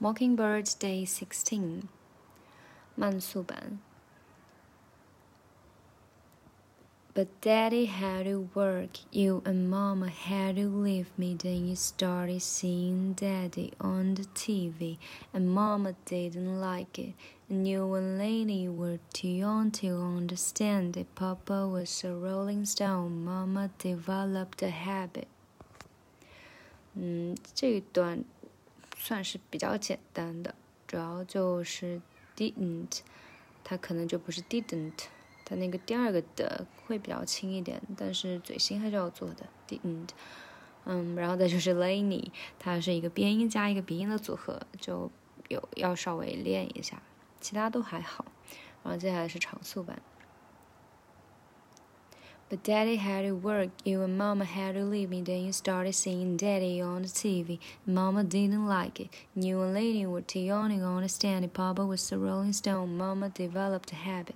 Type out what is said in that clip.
Mockingbird Day 16 Mansuban But daddy had to work, you and mama had to leave me. Then you started seeing daddy on the TV, and mama didn't like it. And you and Laney were too young to understand that papa was a rolling stone, mama developed a habit. Hmm, 嗯，这一段算是比较简单的，主要就是 didn't，它可能就不是 didn't，它那个第二个的会比较轻一点，但是嘴型还是要做的 didn't。嗯，然后再就是 Lanny 它是一个边音加一个鼻音的组合，就有要稍微练一下，其他都还好。然后接下来是长速版。But daddy had to work, you and mama had to leave me. Then you started seeing daddy on the TV. Mama didn't like it. You and Laney were too young to understand it. Papa was a rolling stone. Mama developed a habit.